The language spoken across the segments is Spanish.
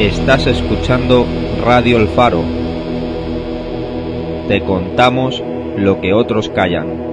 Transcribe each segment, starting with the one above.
Estás escuchando Radio El Faro. Te contamos lo que otros callan.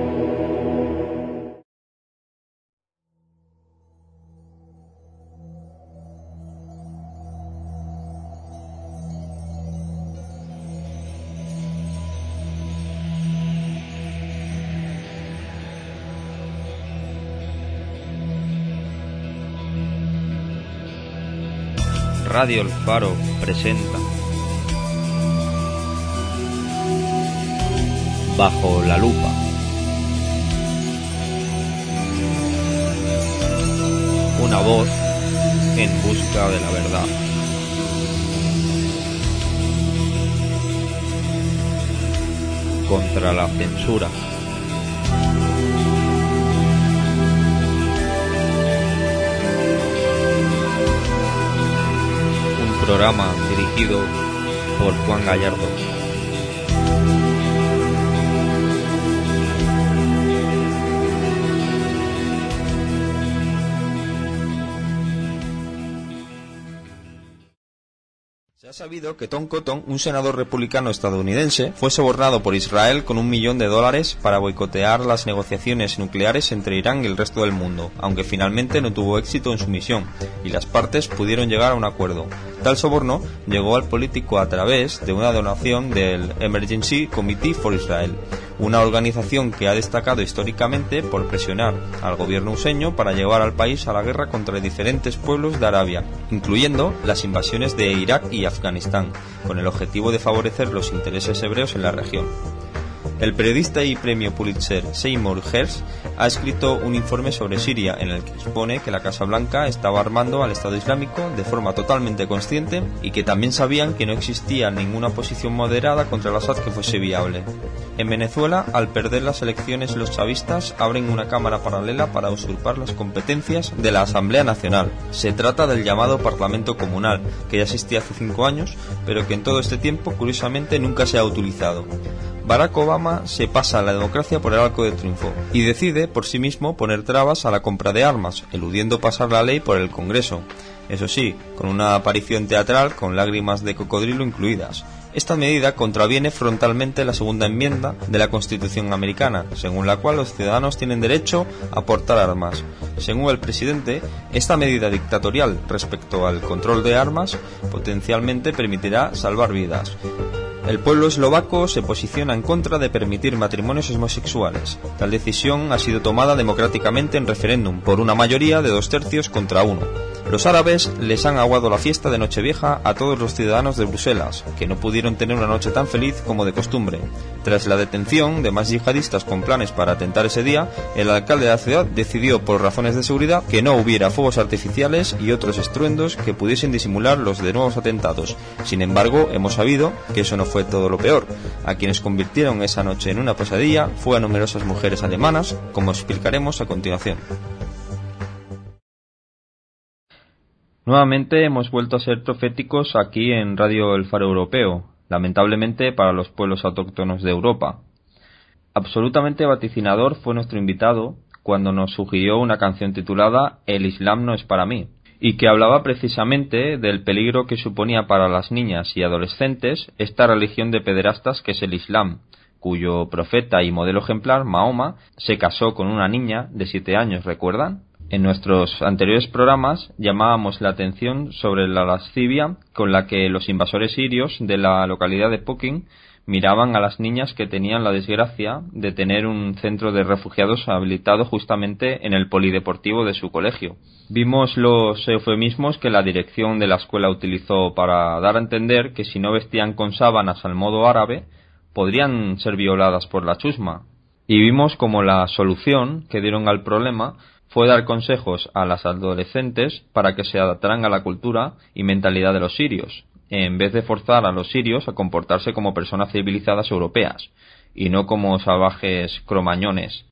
Radio El Faro presenta Bajo la lupa. Una voz en busca de la verdad. Contra la censura. Programa dirigido por Juan Gallardo. Se ha sabido que Tom Cotton, un senador republicano estadounidense, fue sobornado por Israel con un millón de dólares para boicotear las negociaciones nucleares entre Irán y el resto del mundo, aunque finalmente no tuvo éxito en su misión, y las partes pudieron llegar a un acuerdo. Tal soborno llegó al político a través de una donación del Emergency Committee for Israel, una organización que ha destacado históricamente por presionar al gobierno useño para llevar al país a la guerra contra diferentes pueblos de Arabia, incluyendo las invasiones de Irak y Afganistán, con el objetivo de favorecer los intereses hebreos en la región. El periodista y premio Pulitzer Seymour Hersh ha escrito un informe sobre Siria en el que expone que la Casa Blanca estaba armando al Estado Islámico de forma totalmente consciente y que también sabían que no existía ninguna posición moderada contra el Assad que fuese viable. En Venezuela, al perder las elecciones los chavistas abren una cámara paralela para usurpar las competencias de la Asamblea Nacional. Se trata del llamado Parlamento Comunal, que ya existía hace cinco años, pero que en todo este tiempo curiosamente nunca se ha utilizado. Barack Obama se pasa a la democracia por el arco de triunfo y decide por sí mismo poner trabas a la compra de armas, eludiendo pasar la ley por el Congreso. Eso sí, con una aparición teatral con lágrimas de cocodrilo incluidas. Esta medida contraviene frontalmente la segunda enmienda de la Constitución americana, según la cual los ciudadanos tienen derecho a portar armas. Según el presidente, esta medida dictatorial respecto al control de armas potencialmente permitirá salvar vidas. El pueblo eslovaco se posiciona en contra de permitir matrimonios homosexuales. Tal decisión ha sido tomada democráticamente en referéndum por una mayoría de dos tercios contra uno. Los árabes les han aguado la fiesta de Nochevieja a todos los ciudadanos de Bruselas, que no pudieron tener una noche tan feliz como de costumbre. Tras la detención de más yihadistas con planes para atentar ese día, el alcalde de la ciudad decidió por razones de seguridad que no hubiera fuegos artificiales y otros estruendos que pudiesen disimular los de nuevos atentados. Sin embargo, hemos sabido que eso no fue todo lo peor. A quienes convirtieron esa noche en una pesadilla fue a numerosas mujeres alemanas, como explicaremos a continuación. Nuevamente hemos vuelto a ser proféticos aquí en Radio El Faro Europeo, lamentablemente para los pueblos autóctonos de Europa. Absolutamente vaticinador fue nuestro invitado cuando nos sugirió una canción titulada El Islam no es para mí, y que hablaba precisamente del peligro que suponía para las niñas y adolescentes esta religión de pederastas que es el Islam, cuyo profeta y modelo ejemplar, Mahoma, se casó con una niña de siete años, ¿recuerdan? En nuestros anteriores programas llamábamos la atención sobre la lascivia con la que los invasores sirios de la localidad de Pukin miraban a las niñas que tenían la desgracia de tener un centro de refugiados habilitado justamente en el polideportivo de su colegio. Vimos los eufemismos que la dirección de la escuela utilizó para dar a entender que si no vestían con sábanas al modo árabe, podrían ser violadas por la chusma. Y vimos como la solución que dieron al problema fue dar consejos a las adolescentes para que se adaptaran a la cultura y mentalidad de los sirios, en vez de forzar a los sirios a comportarse como personas civilizadas europeas, y no como salvajes cromañones.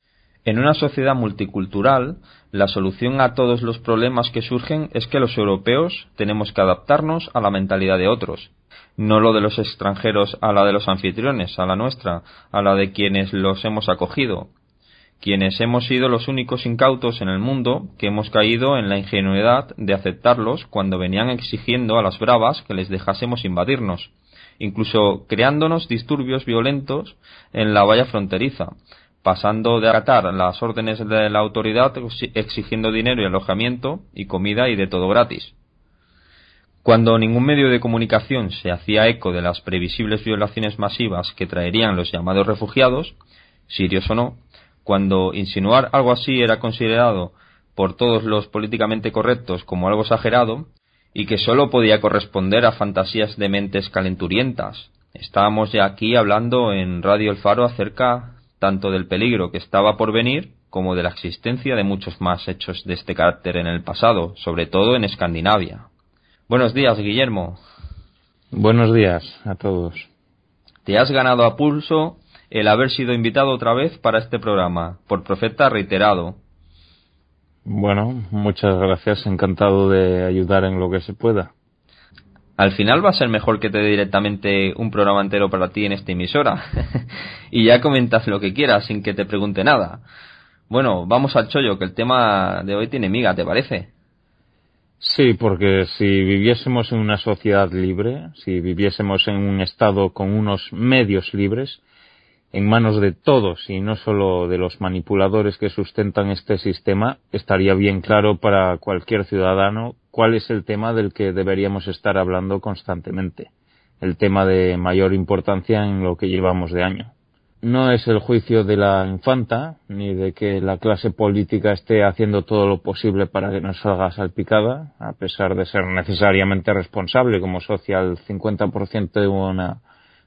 En una sociedad multicultural, la solución a todos los problemas que surgen es que los europeos tenemos que adaptarnos a la mentalidad de otros, no lo de los extranjeros a la de los anfitriones, a la nuestra, a la de quienes los hemos acogido, quienes hemos sido los únicos incautos en el mundo que hemos caído en la ingenuidad de aceptarlos cuando venían exigiendo a las bravas que les dejásemos invadirnos, incluso creándonos disturbios violentos en la valla fronteriza, pasando de acatar las órdenes de la autoridad exigiendo dinero y alojamiento y comida y de todo gratis. Cuando ningún medio de comunicación se hacía eco de las previsibles violaciones masivas que traerían los llamados refugiados, sirios o no, cuando insinuar algo así era considerado por todos los políticamente correctos como algo exagerado y que sólo podía corresponder a fantasías de mentes calenturientas. Estábamos ya aquí hablando en Radio El Faro acerca tanto del peligro que estaba por venir como de la existencia de muchos más hechos de este carácter en el pasado, sobre todo en Escandinavia. Buenos días, Guillermo. Buenos días a todos. Te has ganado a pulso el haber sido invitado otra vez para este programa, por profeta reiterado. Bueno, muchas gracias, encantado de ayudar en lo que se pueda. Al final va a ser mejor que te dé directamente un programa entero para ti en esta emisora. y ya comentas lo que quieras sin que te pregunte nada. Bueno, vamos al chollo, que el tema de hoy tiene miga, ¿te parece? Sí, porque si viviésemos en una sociedad libre, si viviésemos en un Estado con unos medios libres, en manos de todos y no solo de los manipuladores que sustentan este sistema, estaría bien claro para cualquier ciudadano cuál es el tema del que deberíamos estar hablando constantemente, el tema de mayor importancia en lo que llevamos de año no es el juicio de la infanta, ni de que la clase política esté haciendo todo lo posible para que nos salga salpicada, a pesar de ser necesariamente responsable como social 50% de una,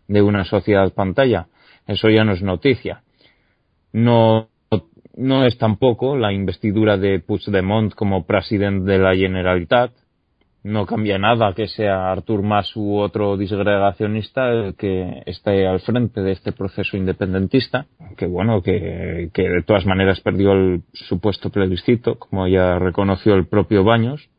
de una sociedad pantalla. Eso ya no es noticia. No, no es tampoco la investidura de Puigdemont como presidente de la Generalitat, no cambia nada que sea Artur Mas u otro disgregacionista el que esté al frente de este proceso independentista, que bueno, que, que de todas maneras perdió el supuesto plebiscito, como ya reconoció el propio Baños.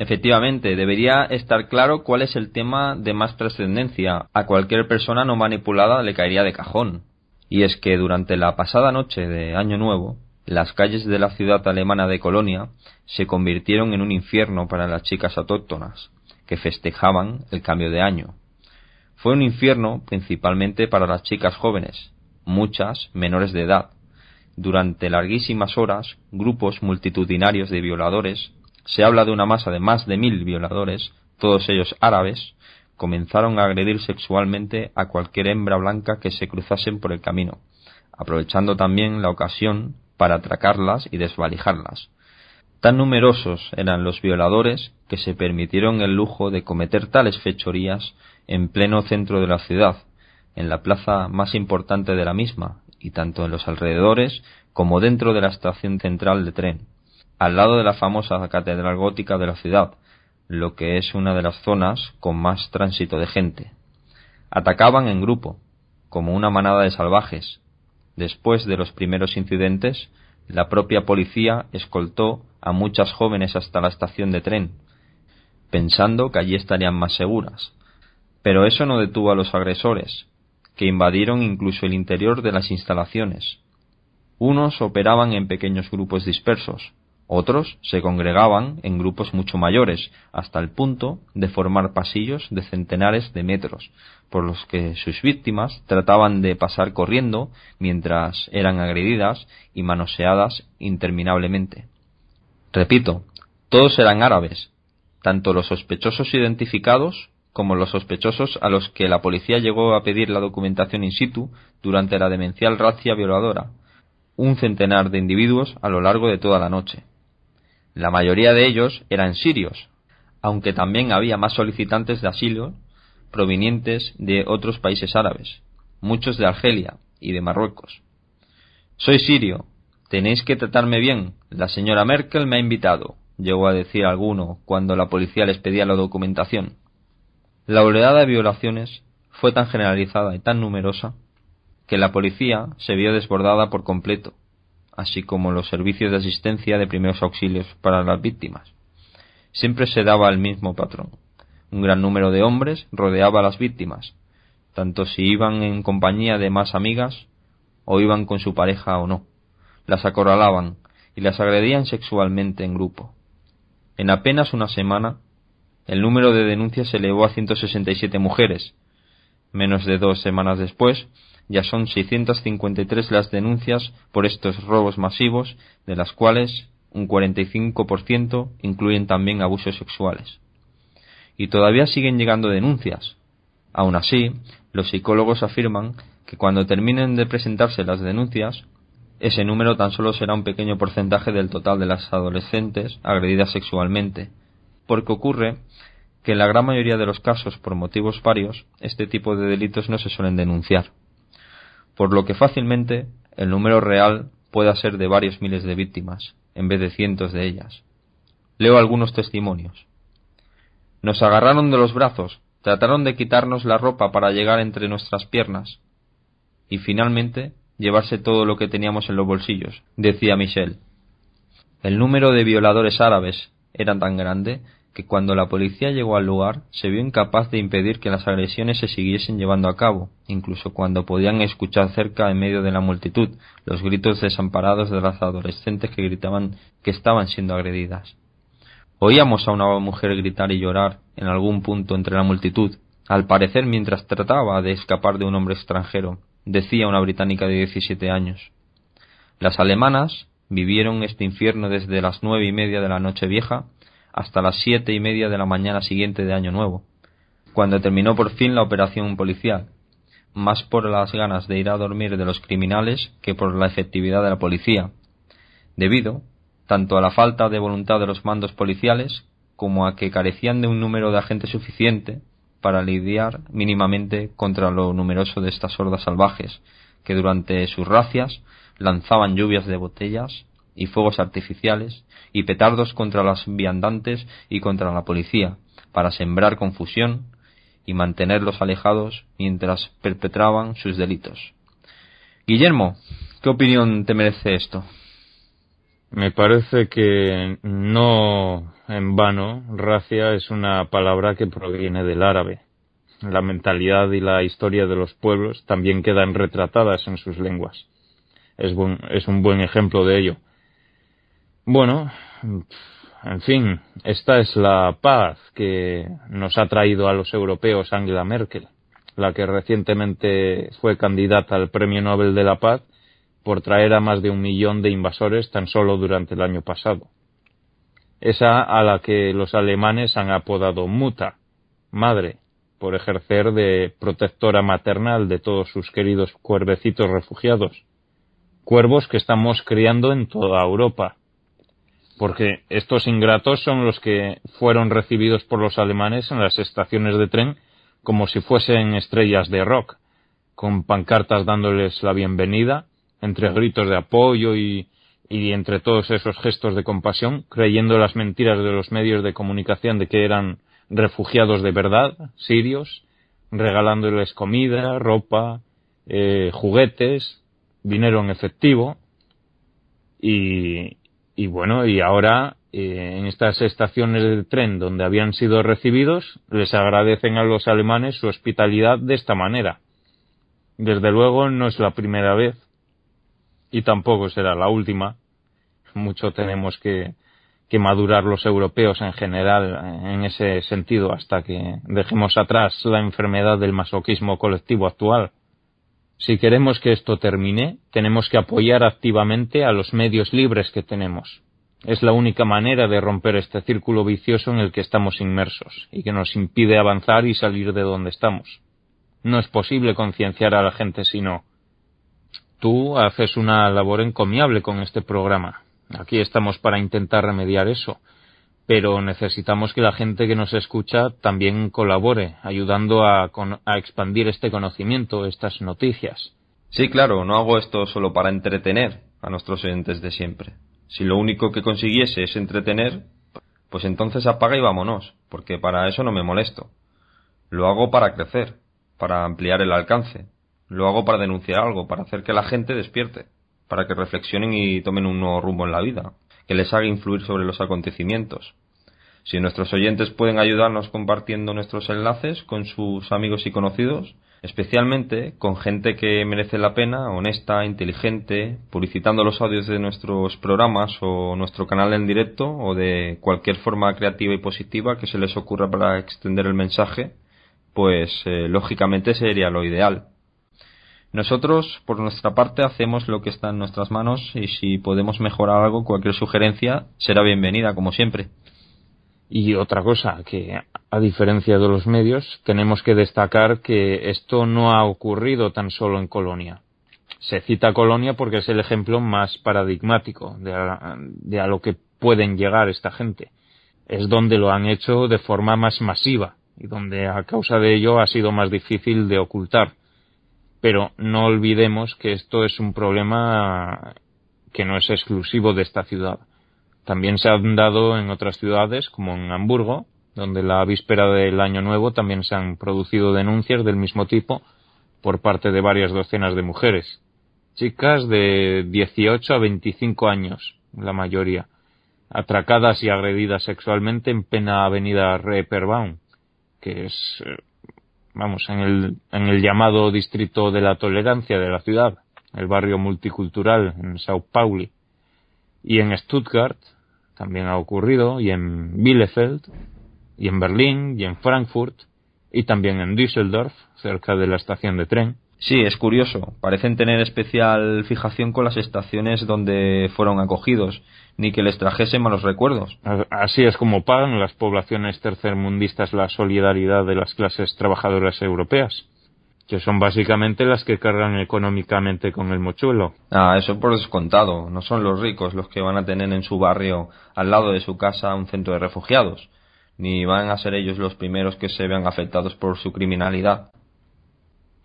Efectivamente, debería estar claro cuál es el tema de más trascendencia. A cualquier persona no manipulada le caería de cajón. Y es que durante la pasada noche de Año Nuevo, las calles de la ciudad alemana de Colonia se convirtieron en un infierno para las chicas autóctonas, que festejaban el cambio de año. Fue un infierno principalmente para las chicas jóvenes, muchas menores de edad. Durante larguísimas horas, grupos multitudinarios de violadores, se habla de una masa de más de mil violadores, todos ellos árabes, comenzaron a agredir sexualmente a cualquier hembra blanca que se cruzasen por el camino, aprovechando también la ocasión para atracarlas y desvalijarlas. Tan numerosos eran los violadores que se permitieron el lujo de cometer tales fechorías en pleno centro de la ciudad, en la plaza más importante de la misma, y tanto en los alrededores como dentro de la estación central de tren, al lado de la famosa catedral gótica de la ciudad, lo que es una de las zonas con más tránsito de gente. Atacaban en grupo, como una manada de salvajes, Después de los primeros incidentes, la propia policía escoltó a muchas jóvenes hasta la estación de tren, pensando que allí estarían más seguras. Pero eso no detuvo a los agresores, que invadieron incluso el interior de las instalaciones. Unos operaban en pequeños grupos dispersos, otros se congregaban en grupos mucho mayores, hasta el punto de formar pasillos de centenares de metros, por los que sus víctimas trataban de pasar corriendo mientras eran agredidas y manoseadas interminablemente. Repito, todos eran árabes, tanto los sospechosos identificados como los sospechosos a los que la policía llegó a pedir la documentación in situ durante la demencial racia violadora, un centenar de individuos a lo largo de toda la noche. La mayoría de ellos eran sirios, aunque también había más solicitantes de asilo provenientes de otros países árabes, muchos de Argelia y de Marruecos. Soy sirio, tenéis que tratarme bien, la señora Merkel me ha invitado, llegó a decir alguno cuando la policía les pedía la documentación. La oleada de violaciones fue tan generalizada y tan numerosa que la policía se vio desbordada por completo así como los servicios de asistencia de primeros auxilios para las víctimas. Siempre se daba el mismo patrón. Un gran número de hombres rodeaba a las víctimas, tanto si iban en compañía de más amigas o iban con su pareja o no. las acorralaban y las agredían sexualmente en grupo. En apenas una semana, el número de denuncias se elevó a 167 mujeres. Menos de dos semanas después, ya son 653 las denuncias por estos robos masivos, de las cuales un 45% incluyen también abusos sexuales. Y todavía siguen llegando denuncias. Aun así, los psicólogos afirman que cuando terminen de presentarse las denuncias, ese número tan solo será un pequeño porcentaje del total de las adolescentes agredidas sexualmente, porque ocurre que en la gran mayoría de los casos, por motivos varios, este tipo de delitos no se suelen denunciar, por lo que fácilmente el número real pueda ser de varios miles de víctimas, en vez de cientos de ellas. Leo algunos testimonios. Nos agarraron de los brazos, trataron de quitarnos la ropa para llegar entre nuestras piernas, y finalmente llevarse todo lo que teníamos en los bolsillos, decía Michel. El número de violadores árabes era tan grande que cuando la policía llegó al lugar se vio incapaz de impedir que las agresiones se siguiesen llevando a cabo, incluso cuando podían escuchar cerca en medio de la multitud los gritos desamparados de las adolescentes que gritaban que estaban siendo agredidas. Oíamos a una mujer gritar y llorar en algún punto entre la multitud, al parecer mientras trataba de escapar de un hombre extranjero, decía una británica de 17 años. Las alemanas vivieron este infierno desde las nueve y media de la noche vieja hasta las siete y media de la mañana siguiente de Año Nuevo, cuando terminó por fin la operación policial, más por las ganas de ir a dormir de los criminales que por la efectividad de la policía, debido tanto a la falta de voluntad de los mandos policiales como a que carecían de un número de agentes suficiente para lidiar mínimamente contra lo numeroso de estas hordas salvajes, que durante sus racias lanzaban lluvias de botellas y fuegos artificiales y petardos contra los viandantes y contra la policía, para sembrar confusión y mantenerlos alejados mientras perpetraban sus delitos. Guillermo, ¿qué opinión te merece esto? Me parece que no en vano, racia es una palabra que proviene del árabe. La mentalidad y la historia de los pueblos también quedan retratadas en sus lenguas. Es, es un buen ejemplo de ello. Bueno, en fin, esta es la paz que nos ha traído a los europeos Angela Merkel, la que recientemente fue candidata al Premio Nobel de la Paz por traer a más de un millón de invasores tan solo durante el año pasado. Esa a la que los alemanes han apodado muta, madre, por ejercer de protectora maternal de todos sus queridos cuervecitos refugiados, cuervos que estamos criando en toda Europa, porque estos ingratos son los que fueron recibidos por los alemanes en las estaciones de tren como si fuesen estrellas de rock, con pancartas dándoles la bienvenida, entre gritos de apoyo y y entre todos esos gestos de compasión, creyendo las mentiras de los medios de comunicación de que eran refugiados de verdad, sirios, regalándoles comida, ropa, eh, juguetes, dinero en efectivo, y, y bueno, y ahora eh, en estas estaciones de tren donde habían sido recibidos, les agradecen a los alemanes su hospitalidad de esta manera. Desde luego no es la primera vez y tampoco será la última. Mucho tenemos que, que madurar los europeos en general en ese sentido hasta que dejemos atrás la enfermedad del masoquismo colectivo actual. Si queremos que esto termine, tenemos que apoyar activamente a los medios libres que tenemos. Es la única manera de romper este círculo vicioso en el que estamos inmersos y que nos impide avanzar y salir de donde estamos. No es posible concienciar a la gente si no, Tú haces una labor encomiable con este programa. Aquí estamos para intentar remediar eso. Pero necesitamos que la gente que nos escucha también colabore, ayudando a, a expandir este conocimiento, estas noticias. Sí, claro, no hago esto solo para entretener a nuestros oyentes de siempre. Si lo único que consiguiese es entretener, pues entonces apaga y vámonos, porque para eso no me molesto. Lo hago para crecer, para ampliar el alcance, lo hago para denunciar algo, para hacer que la gente despierte, para que reflexionen y tomen un nuevo rumbo en la vida, que les haga influir sobre los acontecimientos. Si nuestros oyentes pueden ayudarnos compartiendo nuestros enlaces con sus amigos y conocidos, especialmente con gente que merece la pena, honesta, inteligente, publicitando los audios de nuestros programas o nuestro canal en directo o de cualquier forma creativa y positiva que se les ocurra para extender el mensaje, pues eh, lógicamente sería lo ideal. Nosotros, por nuestra parte, hacemos lo que está en nuestras manos y si podemos mejorar algo, cualquier sugerencia será bienvenida, como siempre. Y otra cosa, que a diferencia de los medios, tenemos que destacar que esto no ha ocurrido tan solo en Colonia. Se cita Colonia porque es el ejemplo más paradigmático de a, lo que pueden llegar esta gente. Es donde lo han hecho de forma más masiva y donde a causa de ello ha sido más difícil de ocultar. Pero no olvidemos que esto es un problema que no es exclusivo de esta ciudad. También se han dado en otras ciudades, como en Hamburgo, donde la víspera del Año Nuevo también se han producido denuncias del mismo tipo por parte de varias docenas de mujeres. Chicas de 18 a 25 años, la mayoría, atracadas y agredidas sexualmente en plena avenida Reeperbahn, que es, eh, vamos, en el, en el llamado distrito de la tolerancia de la ciudad, el barrio multicultural en Sao Paulo. Y en Stuttgart, también ha ocurrido, y en Bielefeld, y en Berlín, y en Frankfurt, y también en Düsseldorf, cerca de la estación de tren. Sí, es curioso. Parecen tener especial fijación con las estaciones donde fueron acogidos, ni que les trajese malos recuerdos. Así es como pagan las poblaciones tercermundistas la solidaridad de las clases trabajadoras europeas que son básicamente las que cargan económicamente con el mochuelo. Ah, eso por descontado. No son los ricos los que van a tener en su barrio, al lado de su casa, un centro de refugiados. Ni van a ser ellos los primeros que se vean afectados por su criminalidad.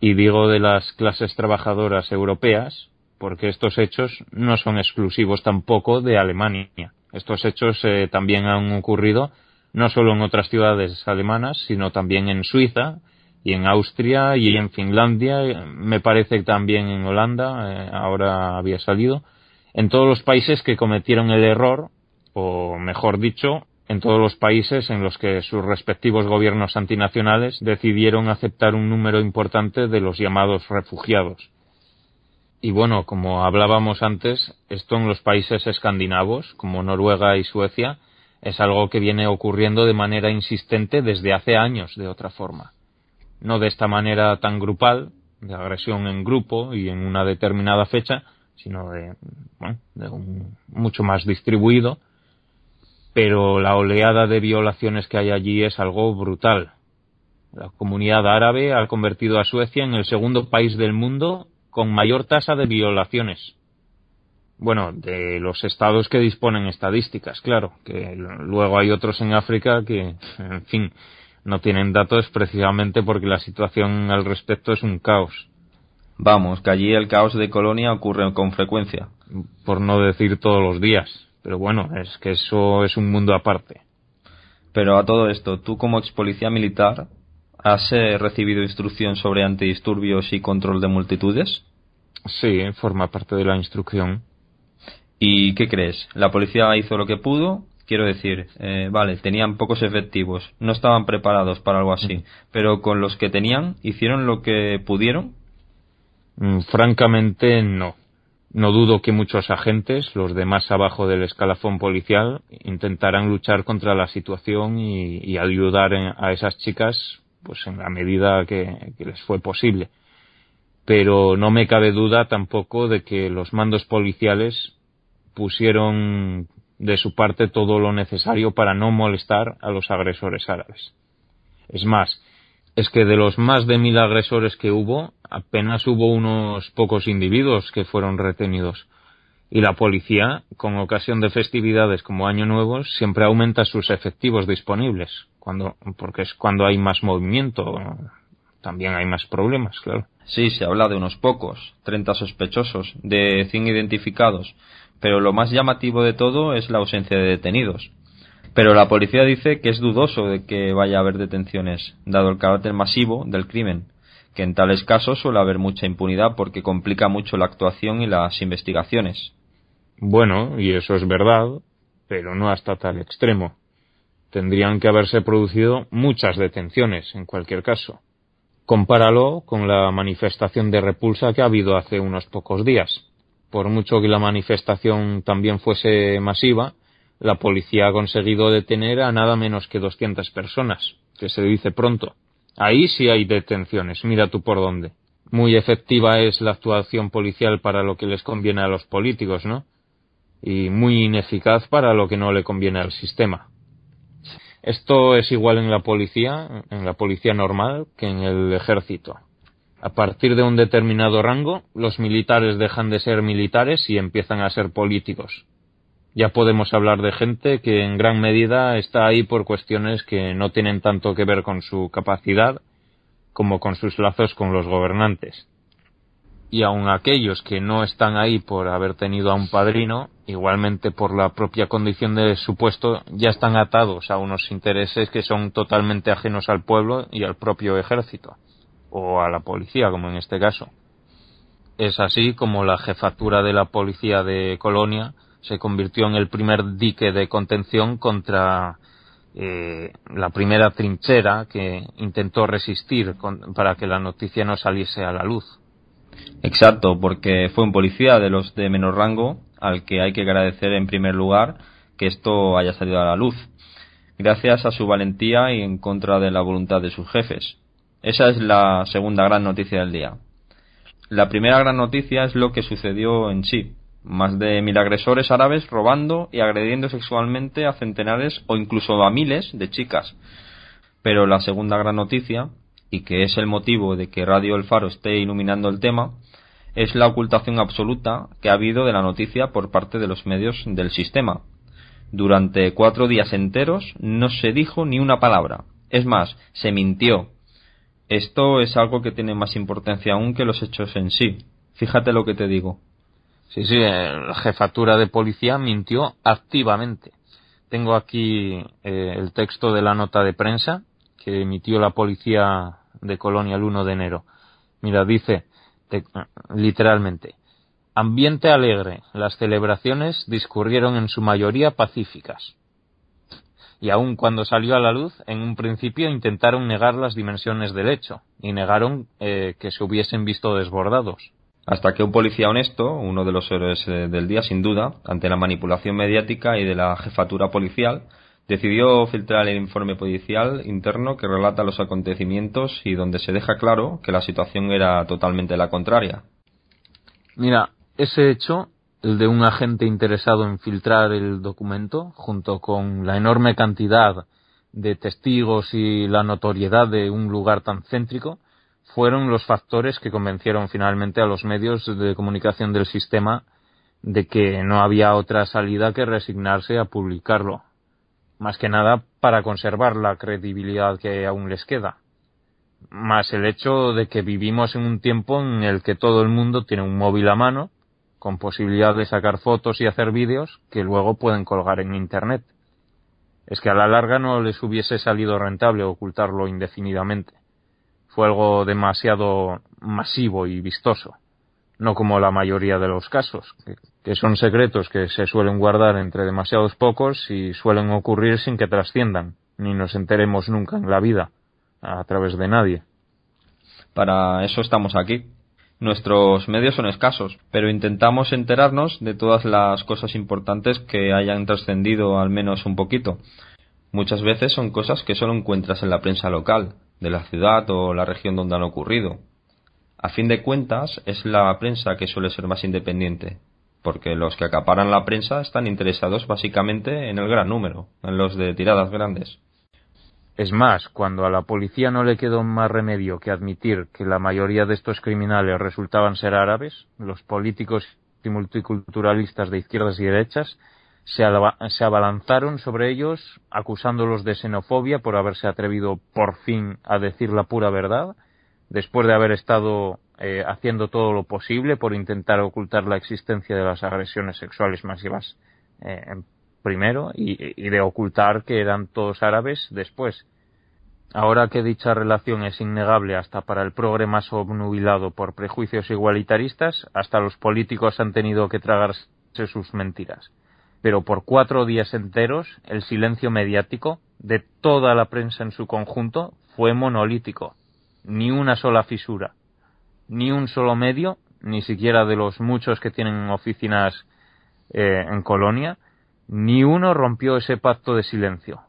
Y digo de las clases trabajadoras europeas, porque estos hechos no son exclusivos tampoco de Alemania. Estos hechos eh, también han ocurrido no solo en otras ciudades alemanas, sino también en Suiza, y en Austria y en Finlandia, me parece también en Holanda, eh, ahora había salido, en todos los países que cometieron el error, o mejor dicho, en todos los países en los que sus respectivos gobiernos antinacionales decidieron aceptar un número importante de los llamados refugiados. Y bueno, como hablábamos antes, esto en los países escandinavos, como Noruega y Suecia, es algo que viene ocurriendo de manera insistente desde hace años, de otra forma no de esta manera tan grupal, de agresión en grupo y en una determinada fecha, sino de, bueno, de un, mucho más distribuido, pero la oleada de violaciones que hay allí es algo brutal. La comunidad árabe ha convertido a Suecia en el segundo país del mundo con mayor tasa de violaciones. Bueno, de los estados que disponen estadísticas, claro, que luego hay otros en África que, en fin, no tienen datos precisamente porque la situación al respecto es un caos. Vamos, que allí el caos de colonia ocurre con frecuencia. Por no decir todos los días. Pero bueno, es que eso es un mundo aparte. Pero a todo esto, tú como ex policía militar, ¿has eh, recibido instrucción sobre antidisturbios y control de multitudes? Sí, forma parte de la instrucción. ¿Y qué crees? ¿La policía hizo lo que pudo Quiero decir, eh, vale, tenían pocos efectivos, no estaban preparados para algo así, pero con los que tenían, ¿hicieron lo que pudieron? Mm, francamente, no. No dudo que muchos agentes, los de más abajo del escalafón policial, intentaran luchar contra la situación y, ayudar a esas chicas pues en la medida que les fue posible. Pero no me cabe duda tampoco de que los mandos policiales pusieron de su parte todo lo necesario para no molestar a los agresores árabes. Es más, es que de los más de mil agresores que hubo, apenas hubo unos pocos individuos que fueron retenidos. Y la policía, con ocasión de festividades como Año Nuevo, siempre aumenta sus efectivos disponibles, cuando, porque es cuando hay más movimiento, también hay más problemas, claro. Sí, se habla de unos pocos, 30 sospechosos, de 100 identificados, pero lo más llamativo de todo es la ausencia de detenidos. Pero la policía dice que es dudoso de que vaya a haber detenciones, dado el carácter masivo del crimen, que en tales casos suele haber mucha impunidad porque complica mucho la actuación y las investigaciones. Bueno, y eso es verdad, pero no hasta tal extremo. Tendrían que haberse producido muchas detenciones, en cualquier caso. Compáralo con la manifestación de repulsa que ha habido hace unos pocos días. Por mucho que la manifestación también fuese masiva, la policía ha conseguido detener a nada menos que 200 personas, que se dice pronto. Ahí sí hay detenciones, mira tú por dónde. Muy efectiva es la actuación policial para lo que les conviene a los políticos, ¿no? Y muy ineficaz para lo que no le conviene al sistema. Esto es igual en la policía, en la policía normal, que en el ejército. A partir de un determinado rango, los militares dejan de ser militares y empiezan a ser políticos. Ya podemos hablar de gente que en gran medida está ahí por cuestiones que no tienen tanto que ver con su capacidad como con sus lazos con los gobernantes y aun aquellos que no están ahí por haber tenido a un padrino, igualmente por la propia condición de su puesto, ya están atados a unos intereses que son totalmente ajenos al pueblo y al propio ejército, o a la policía, como en este caso. Es así como la jefatura de la policía de Colonia se convirtió en el primer dique de contención contra eh, la primera trinchera que intentó resistir para que la noticia no saliese a la luz. Exacto, porque fue un policía de los de menor rango al que hay que agradecer en primer lugar que esto haya salido a la luz, gracias a su valentía y en contra de la voluntad de sus jefes. Esa es la segunda gran noticia del día. La primera gran noticia es lo que sucedió en sí. Más de mil agresores árabes robando y agrediendo sexualmente a centenares o incluso a miles de chicas. Pero la segunda gran noticia y que es el motivo de que Radio El Faro esté iluminando el tema, es la ocultación absoluta que ha habido de la noticia por parte de los medios del sistema. Durante cuatro días enteros no se dijo ni una palabra. Es más, se mintió. Esto es algo que tiene más importancia aún que los hechos en sí. Fíjate lo que te digo. Sí, sí, la jefatura de policía mintió activamente. Tengo aquí eh, el texto de la nota de prensa que emitió la policía de Colonia el 1 de enero. Mira, dice literalmente, ambiente alegre, las celebraciones discurrieron en su mayoría pacíficas. Y aun cuando salió a la luz, en un principio intentaron negar las dimensiones del hecho y negaron eh, que se hubiesen visto desbordados. Hasta que un policía honesto, uno de los héroes eh, del día sin duda, ante la manipulación mediática y de la jefatura policial, decidió filtrar el informe policial interno que relata los acontecimientos y donde se deja claro que la situación era totalmente la contraria. Mira, ese hecho, el de un agente interesado en filtrar el documento, junto con la enorme cantidad de testigos y la notoriedad de un lugar tan céntrico, fueron los factores que convencieron finalmente a los medios de comunicación del sistema de que no había otra salida que resignarse a publicarlo, más que nada para conservar la credibilidad que aún les queda. Más el hecho de que vivimos en un tiempo en el que todo el mundo tiene un móvil a mano, con posibilidad de sacar fotos y hacer vídeos que luego pueden colgar en Internet. Es que a la larga no les hubiese salido rentable ocultarlo indefinidamente. Fue algo demasiado masivo y vistoso no como la mayoría de los casos, que, son secretos que se suelen guardar entre demasiados pocos y suelen ocurrir sin que trasciendan, ni nos enteremos nunca en la vida, a través de nadie. Para eso estamos aquí. Nuestros medios son escasos, pero intentamos enterarnos de todas las cosas importantes que hayan trascendido al menos un poquito. Muchas veces son cosas que solo encuentras en la prensa local, de la ciudad o la región donde han ocurrido, a fin de cuentas, es la prensa que suele ser más independiente, porque los que acaparan la prensa están interesados básicamente en el gran número, en los de tiradas grandes. Es más, cuando a la policía no le quedó más remedio que admitir que la mayoría de estos criminales resultaban ser árabes, los políticos y multiculturalistas de izquierdas y derechas se, se abalanzaron sobre ellos acusándolos de xenofobia por haberse atrevido por fin a decir la pura verdad después de haber estado eh, haciendo todo lo posible por intentar ocultar la existencia de las agresiones sexuales masivas eh, primero y, de ocultar que eran todos árabes después. Ahora que dicha relación es innegable hasta para el progre más obnubilado por prejuicios igualitaristas, hasta los políticos han tenido que tragarse sus mentiras. Pero por cuatro días enteros, el silencio mediático de toda la prensa en su conjunto fue monolítico ni una sola fisura, ni un solo medio, ni siquiera de los muchos que tienen oficinas eh, en Colonia, ni uno rompió ese pacto de silencio.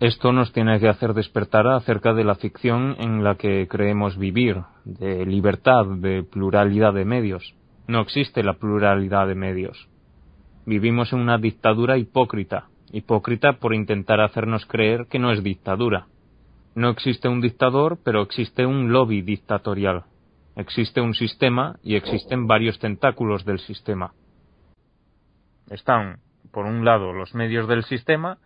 Esto nos tiene que hacer despertar acerca de la ficción en la que creemos vivir, de libertad, de pluralidad de medios. No existe la pluralidad de medios. Vivimos en una dictadura hipócrita, hipócrita por intentar hacernos creer que no es dictadura. No existe un dictador, pero existe un lobby dictatorial. Existe un sistema y existen varios tentáculos del sistema. Están, por un lado, los medios del sistema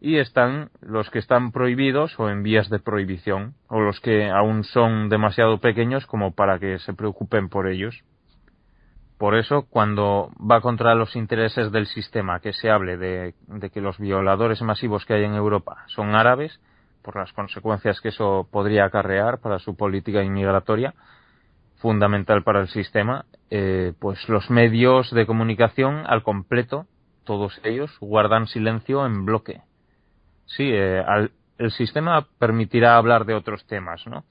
y están los que están prohibidos o en vías de prohibición, o los que aún son demasiado pequeños como para que se preocupen por ellos. Por eso, cuando va contra los intereses del sistema que se hable de, que los violadores masivos que hay en Europa son árabes, por las consecuencias que eso podría acarrear para su política inmigratoria, fundamental para el sistema, eh, pues los medios de comunicación al completo, todos ellos, guardan silencio en bloque. Sí, eh, el sistema permitirá hablar de otros temas, ¿no?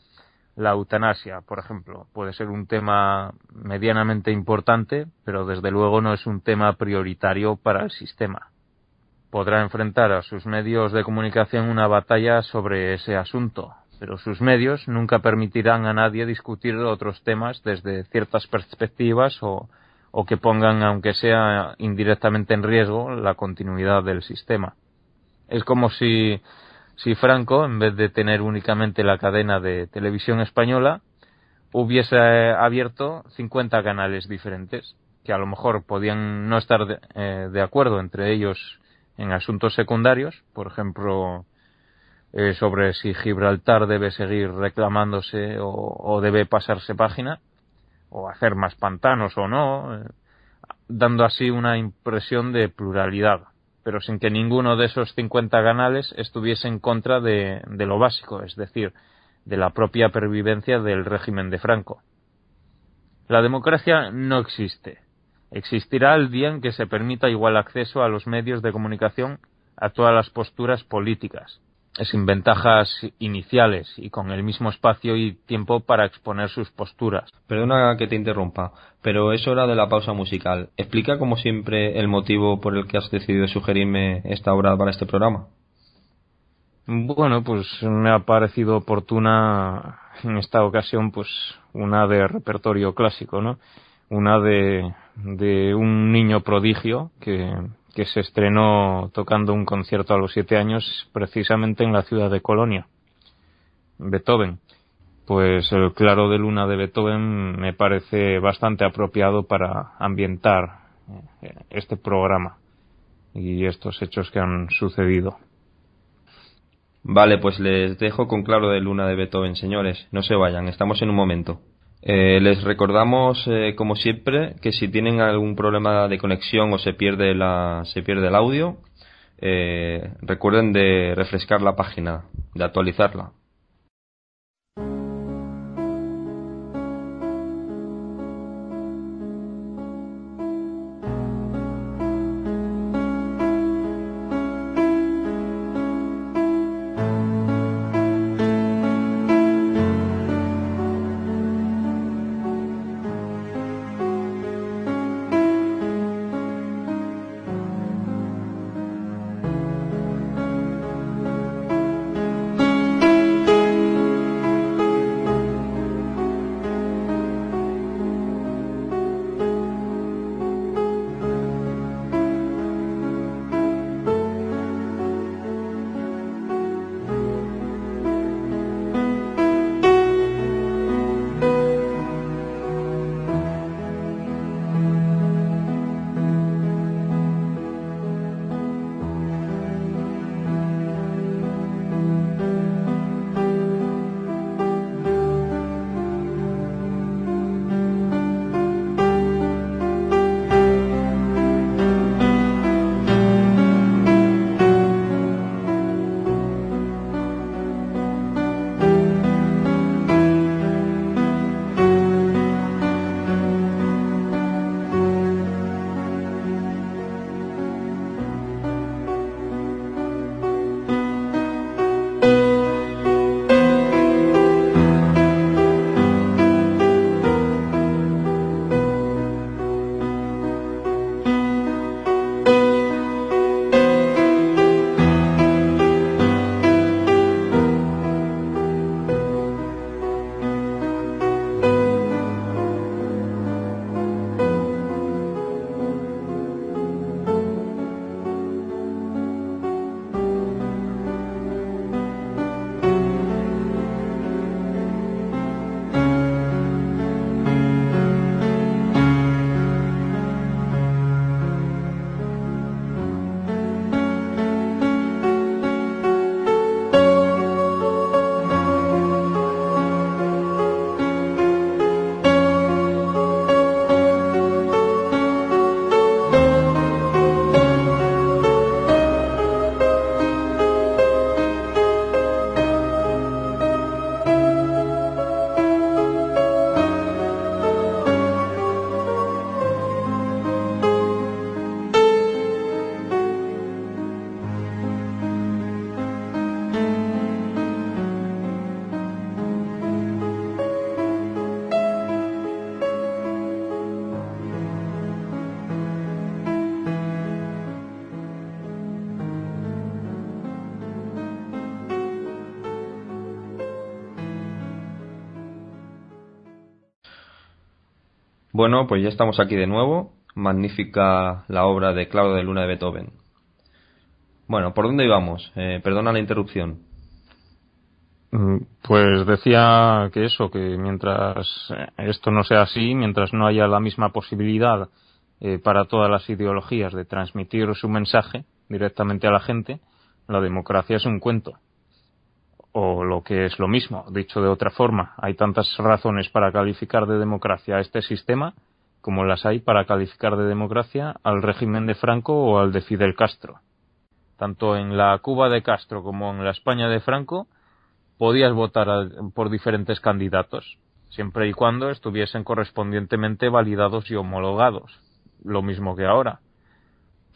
La eutanasia, por ejemplo, puede ser un tema medianamente importante, pero desde luego no es un tema prioritario para el sistema. Podrá enfrentar a sus medios de comunicación una batalla sobre ese asunto, pero sus medios nunca permitirán a nadie discutir otros temas desde ciertas perspectivas o, o que pongan, aunque sea indirectamente en riesgo, la continuidad del sistema. Es como si si Franco, en vez de tener únicamente la cadena de televisión española, hubiese abierto 50 canales diferentes, que a lo mejor podían no estar de, eh, acuerdo entre ellos en asuntos secundarios, por ejemplo, eh, sobre si Gibraltar debe seguir reclamándose o, o, debe pasarse página, o hacer más pantanos o no, eh, dando así una impresión de pluralidad pero sin que ninguno de esos 50 canales estuviese en contra de, de lo básico, es decir, de la propia pervivencia del régimen de Franco. La democracia no existe. Existirá el día en que se permita igual acceso a los medios de comunicación a todas las posturas políticas, sin ventajas iniciales y con el mismo espacio y tiempo para exponer sus posturas. Perdona que te interrumpa, pero es hora de la pausa musical. Explica como siempre el motivo por el que has decidido sugerirme esta obra para este programa. Bueno, pues me ha parecido oportuna en esta ocasión pues una de repertorio clásico, ¿no? Una de, de un niño prodigio que, que se estrenó tocando un concierto a los siete años precisamente en la ciudad de Colonia. Beethoven. Pues el Claro de Luna de Beethoven me parece bastante apropiado para ambientar eh, este programa y estos hechos que han sucedido. Vale, pues les dejo con Claro de Luna de Beethoven, señores. No se vayan, estamos en un momento. Eh, les recordamos, eh, como siempre, que si tienen algún problema de conexión o se pierde, la, se pierde el audio, eh, recuerden de refrescar la página, de actualizarla. Bueno, pues ya estamos aquí de nuevo. Magnífica la obra de Claudio de Luna de Beethoven. Bueno, ¿por dónde íbamos? Eh, perdona la interrupción. Mm, pues decía que eso, que mientras esto no sea así, mientras no haya la misma posibilidad eh, para todas las ideologías de transmitir su mensaje directamente a la gente, la democracia es un cuento. O lo que es lo mismo, dicho de otra forma, hay tantas razones para calificar de democracia a este sistema como las hay para calificar de democracia al régimen de Franco o al de Fidel Castro. Tanto en la Cuba de Castro como en la España de Franco podías votar por diferentes candidatos, siempre y cuando estuviesen correspondientemente validados y homologados, lo mismo que ahora.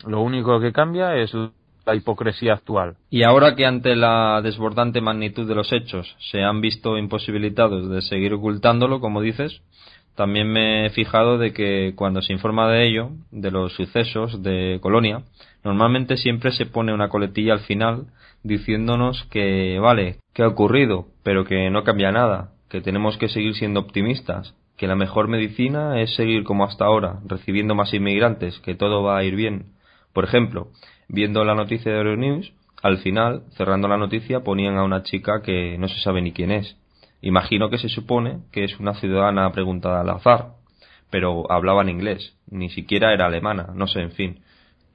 Lo único que cambia es la hipocresía actual. Y ahora que ante la desbordante magnitud de los hechos se han visto imposibilitados de seguir ocultándolo, como dices, también me he fijado de que cuando se informa de ello, de los sucesos de Colonia, normalmente siempre se pone una coletilla al final diciéndonos que vale, que ha ocurrido, pero que no cambia nada, que tenemos que seguir siendo optimistas, que la mejor medicina es seguir como hasta ahora, recibiendo más inmigrantes, que todo va a ir bien. Por ejemplo, viendo la noticia de Euronews, al final, cerrando la noticia, ponían a una chica que no se sabe ni quién es. Imagino que se supone que es una ciudadana preguntada al azar, pero hablaba en inglés, ni siquiera era alemana, no sé, en fin.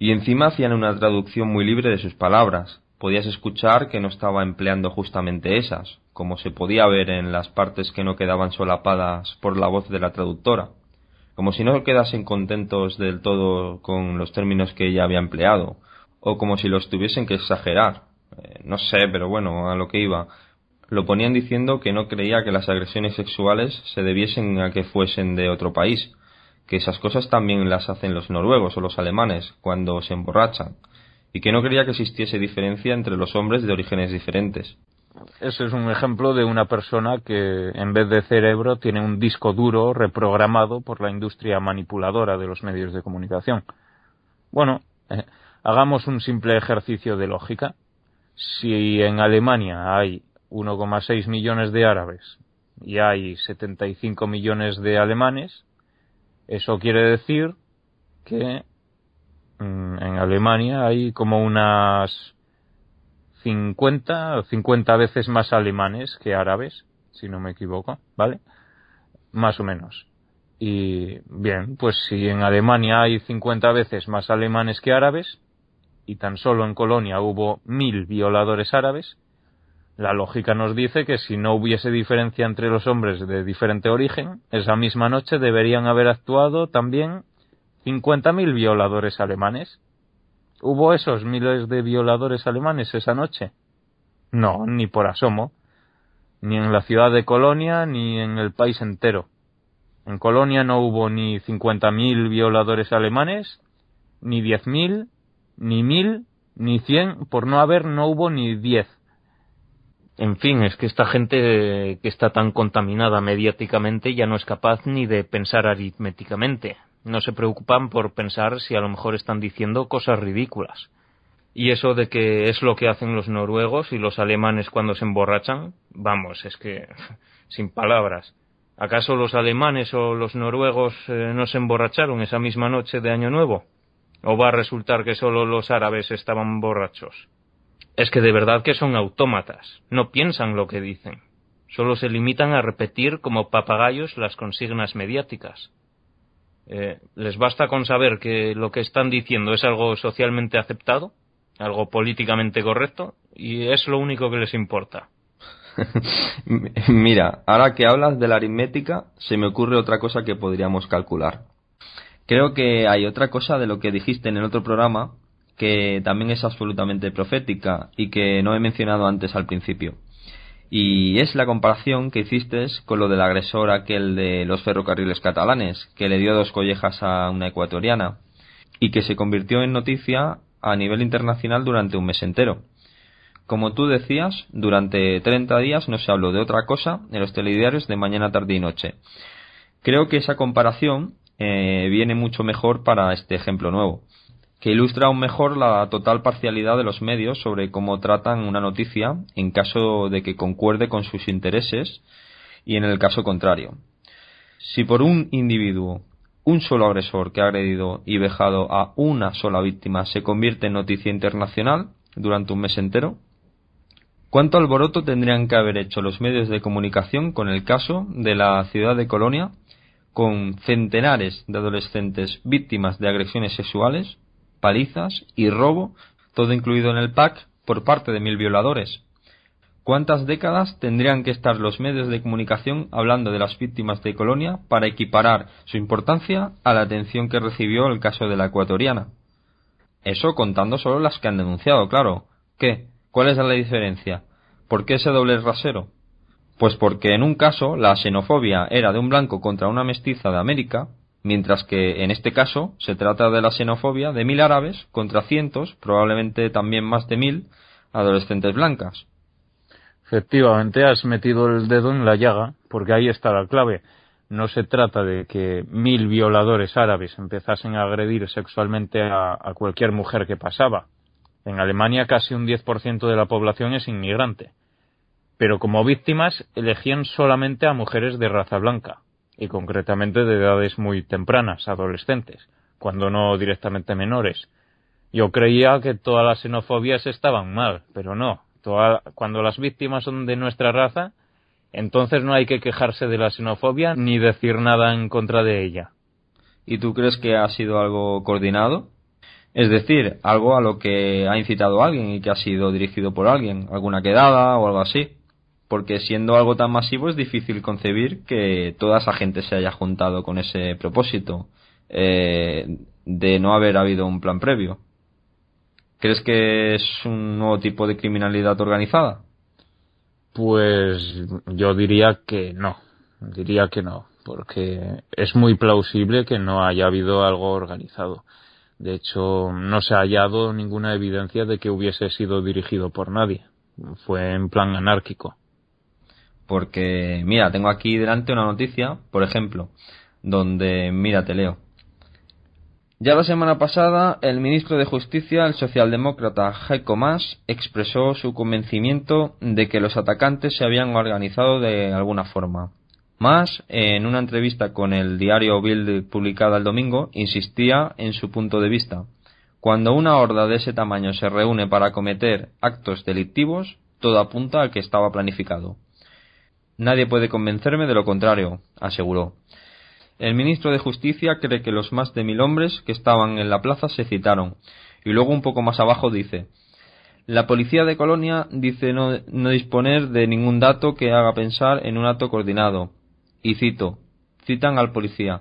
Y encima hacían una traducción muy libre de sus palabras. Podías escuchar que no estaba empleando justamente esas, como se podía ver en las partes que no quedaban solapadas por la voz de la traductora como si no quedasen contentos del todo con los términos que ella había empleado, o como si los tuviesen que exagerar. Eh, no sé, pero bueno, a lo que iba. Lo ponían diciendo que no creía que las agresiones sexuales se debiesen a que fuesen de otro país, que esas cosas también las hacen los noruegos o los alemanes cuando se emborrachan, y que no creía que existiese diferencia entre los hombres de orígenes diferentes. Ese es un ejemplo de una persona que en vez de cerebro tiene un disco duro reprogramado por la industria manipuladora de los medios de comunicación. Bueno, eh, Hagamos un simple ejercicio de lógica. Si en Alemania hay 1,6 millones de árabes y hay 75 millones de alemanes, eso quiere decir que mm, en Alemania hay como unas 50 o 50 veces más alemanes que árabes, si no me equivoco, ¿vale? Más o menos. Y bien, pues si en Alemania hay 50 veces más alemanes que árabes, y tan solo en Colonia hubo mil violadores árabes, la lógica nos dice que si no hubiese diferencia entre los hombres de diferente origen, esa misma noche deberían haber actuado también 50.000 violadores alemanes. ¿Hubo esos miles de violadores alemanes esa noche? No, ni por asomo. Ni en la ciudad de Colonia ni en el país entero. En Colonia no hubo ni 50.000 violadores alemanes, ni 10.000, ni mil, ni cien, por no haber no hubo ni diez. En fin, es que esta gente que está tan contaminada mediáticamente ya no es capaz ni de pensar aritméticamente. No se preocupan por pensar si a lo mejor están diciendo cosas ridículas. Y eso de que es lo que hacen los noruegos y los alemanes cuando se emborrachan, vamos, es que sin palabras. ¿Acaso los alemanes o los noruegos eh, no se emborracharon esa misma noche de Año Nuevo? ¿O va a resultar que solo los árabes estaban borrachos? Es que de verdad que son autómatas, no piensan lo que dicen, solo se limitan a repetir como papagayos las consignas mediáticas. Eh, les basta con saber que lo que están diciendo es algo socialmente aceptado, algo políticamente correcto, y es lo único que les importa. Mira, ahora que hablas de la aritmética, se me ocurre otra cosa que podríamos calcular. Creo que hay otra cosa de lo que dijiste en el otro programa que también es absolutamente profética y que no he mencionado antes al principio. Y es la comparación que hiciste con lo del agresor aquel de los ferrocarriles catalanes, que le dio dos collejas a una ecuatoriana y que se convirtió en noticia a nivel internacional durante un mes entero. Como tú decías, durante 30 días no se habló de otra cosa en los telediarios de mañana, tarde y noche. Creo que esa comparación eh, viene mucho mejor para este ejemplo nuevo, que ilustra aún mejor la total parcialidad de los medios sobre cómo tratan una noticia en caso de que concuerde con sus intereses y en el caso contrario. Si por un individuo un solo agresor que ha agredido y vejado a una sola víctima se convierte en noticia internacional durante un mes entero? ¿Cuánto alboroto tendrían que haber hecho los medios de comunicación con el caso de la ciudad de Colonia, con centenares de adolescentes víctimas de agresiones sexuales, palizas y robo, todo incluido en el pack, por parte de mil violadores? ¿Cuántas décadas tendrían que estar los medios de comunicación hablando de las víctimas de Colonia para equiparar su importancia a la atención que recibió el caso de la ecuatoriana? Eso contando solo las que han denunciado, claro. ¿Qué? ¿Cuál es la diferencia? ¿Por qué ese doble rasero? Pues porque en un caso la xenofobia era de un blanco contra una mestiza de América, mientras que en este caso se trata de la xenofobia de mil árabes contra cientos, probablemente también más de mil, adolescentes blancas. Efectivamente, has metido el dedo en la llaga, porque ahí está la clave. No se trata de que mil violadores árabes empezasen a agredir sexualmente a, cualquier mujer que pasaba. En Alemania casi un 10% de la población es inmigrante. Pero como víctimas elegían solamente a mujeres de raza blanca, y concretamente de edades muy tempranas, adolescentes, cuando no directamente menores. Yo creía que todas las xenofobias estaban mal, pero no, cuando las víctimas son de nuestra raza, entonces no hay que quejarse de la xenofobia ni decir nada en contra de ella. ¿Y tú crees que ha sido algo coordinado? Es decir, algo a lo que ha incitado alguien y que ha sido dirigido por alguien, alguna quedada o algo así. Porque siendo algo tan masivo es difícil concebir que toda esa gente se haya juntado con ese propósito eh, de no haber habido un plan previo. ¿Crees que es un nuevo tipo de criminalidad organizada? Pues yo diría que no, diría que no, porque es muy plausible que no haya habido algo organizado. De hecho, no se ha hallado ninguna evidencia de que hubiese sido dirigido por nadie. Fue en plan anárquico. Porque, mira, tengo aquí delante una noticia, por ejemplo, donde, mira, te leo. Ya la semana pasada, el ministro de Justicia, el socialdemócrata Heiko Maas, expresó su convencimiento de que los atacantes se habían organizado de alguna forma. Maas, en una entrevista con el diario Bild publicada el domingo, insistía en su punto de vista. Cuando una horda de ese tamaño se reúne para cometer actos delictivos, todo apunta a que estaba planificado. Nadie puede convencerme de lo contrario, aseguró. El ministro de Justicia cree que los más de mil hombres que estaban en la plaza se citaron. Y luego un poco más abajo dice La policía de Colonia dice no, no disponer de ningún dato que haga pensar en un acto coordinado. Y cito, citan al policía.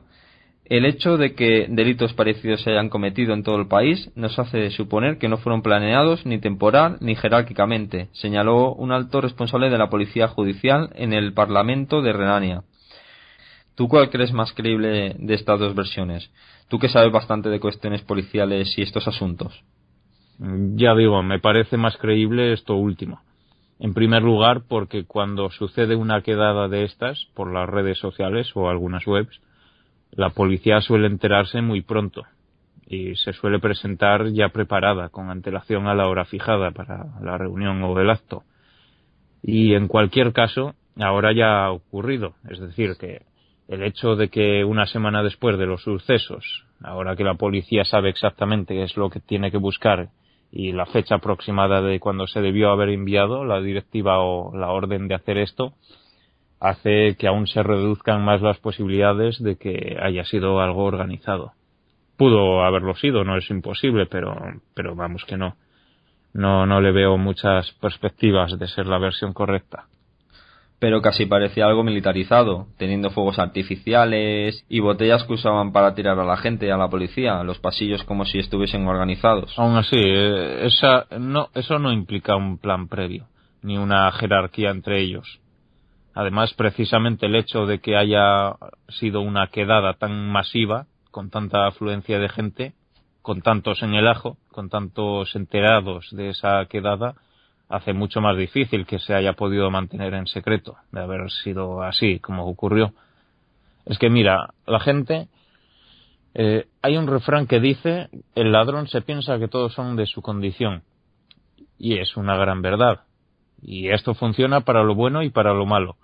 El hecho de que delitos parecidos se hayan cometido en todo el país nos hace suponer que no fueron planeados ni temporal ni jerárquicamente, señaló un alto responsable de la Policía Judicial en el Parlamento de Renania. ¿Tú cuál crees más creíble de estas dos versiones? Tú que sabes bastante de cuestiones policiales y estos asuntos. Ya digo, me parece más creíble esto último. En primer lugar, porque cuando sucede una quedada de estas por las redes sociales o algunas webs, la policía suele enterarse muy pronto y se suele presentar ya preparada con antelación a la hora fijada para la reunión o el acto. Y en cualquier caso, ahora ya ha ocurrido, es decir, que el hecho de que una semana después de los sucesos, ahora que la policía sabe exactamente qué es lo que tiene que buscar y la fecha aproximada de cuando se debió haber enviado la directiva o la orden de hacer esto, hace que aún se reduzcan más las posibilidades de que haya sido algo organizado. Pudo haberlo sido, no es imposible, pero, pero vamos que no. No, no le veo muchas perspectivas de ser la versión correcta pero casi parecía algo militarizado, teniendo fuegos artificiales y botellas que usaban para tirar a la gente y a la policía, los pasillos como si estuviesen organizados. Aún así, eh, esa, no, eso no implica un plan previo, ni una jerarquía entre ellos. Además, precisamente el hecho de que haya sido una quedada tan masiva, con tanta afluencia de gente, con tantos en el ajo, con tantos enterados de esa quedada, hace mucho más difícil que se haya podido mantener en secreto de haber sido así como ocurrió. Es que mira, la gente, eh, hay un refrán que dice, el ladrón se piensa que todos son de su condición. Y es una gran verdad. Y esto funciona para lo bueno y para lo malo.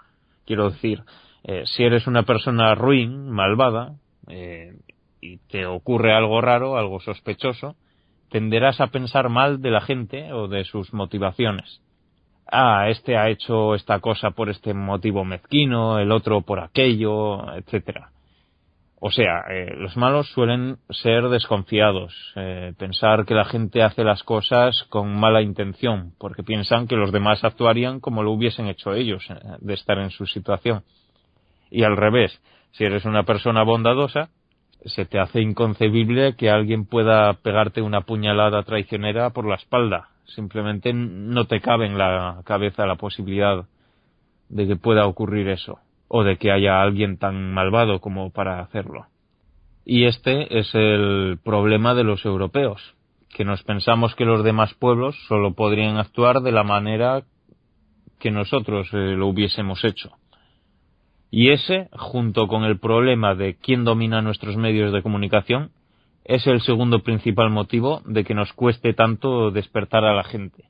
Quiero decir, eh, si eres una persona ruin, malvada, eh, y te ocurre algo raro, algo sospechoso, tenderás a pensar mal de la gente o de sus motivaciones. Ah, este ha hecho esta cosa por este motivo mezquino, el otro por aquello, etcétera. O sea, eh, los malos suelen ser desconfiados, eh, pensar que la gente hace las cosas con mala intención, porque piensan que los demás actuarían como lo hubiesen hecho ellos, eh, de estar en su situación. Y al revés, si eres una persona bondadosa, se te hace inconcebible que alguien pueda pegarte una puñalada traicionera por la espalda. Simplemente no te cabe en la cabeza la posibilidad de que pueda ocurrir eso, o de que haya alguien tan malvado como para hacerlo. Y este es el problema de los europeos, que nos pensamos que los demás pueblos solo podrían actuar de la manera que nosotros eh, lo hubiésemos hecho. Y ese, junto con el problema de quién domina nuestros medios de comunicación, es el segundo principal motivo de que nos cueste tanto despertar a la gente.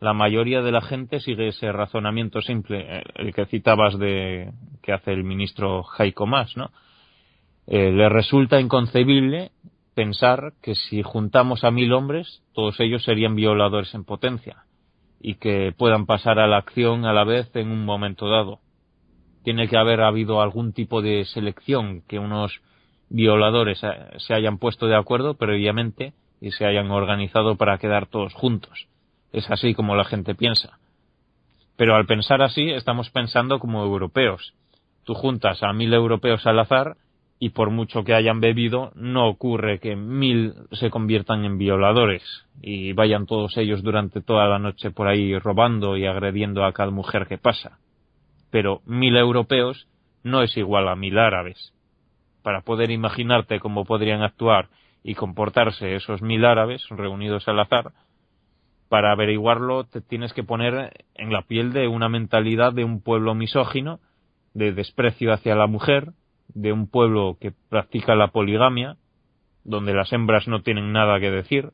La mayoría de la gente sigue ese razonamiento simple, el que citabas de que hace el ministro Heiko Maas, ¿no? Eh, le resulta inconcebible pensar que si juntamos a mil hombres, todos ellos serían violadores en potencia y que puedan pasar a la acción a la vez en un momento dado tiene que haber habido algún tipo de selección que unos violadores eh, se hayan puesto de acuerdo previamente y se hayan organizado para quedar todos juntos. Es así como la gente piensa. Pero al pensar así estamos pensando como europeos. Tú juntas a mil europeos al azar y por mucho que hayan bebido no ocurre que mil se conviertan en violadores y vayan todos ellos durante toda la noche por ahí robando y agrediendo a cada mujer que pasa pero mil europeos no es igual a mil árabes. Para poder imaginarte cómo podrían actuar y comportarse esos mil árabes reunidos al azar, para averiguarlo te tienes que poner en la piel de una mentalidad de un pueblo misógino, de desprecio hacia la mujer, de un pueblo que practica la poligamia, donde las hembras no tienen nada que decir,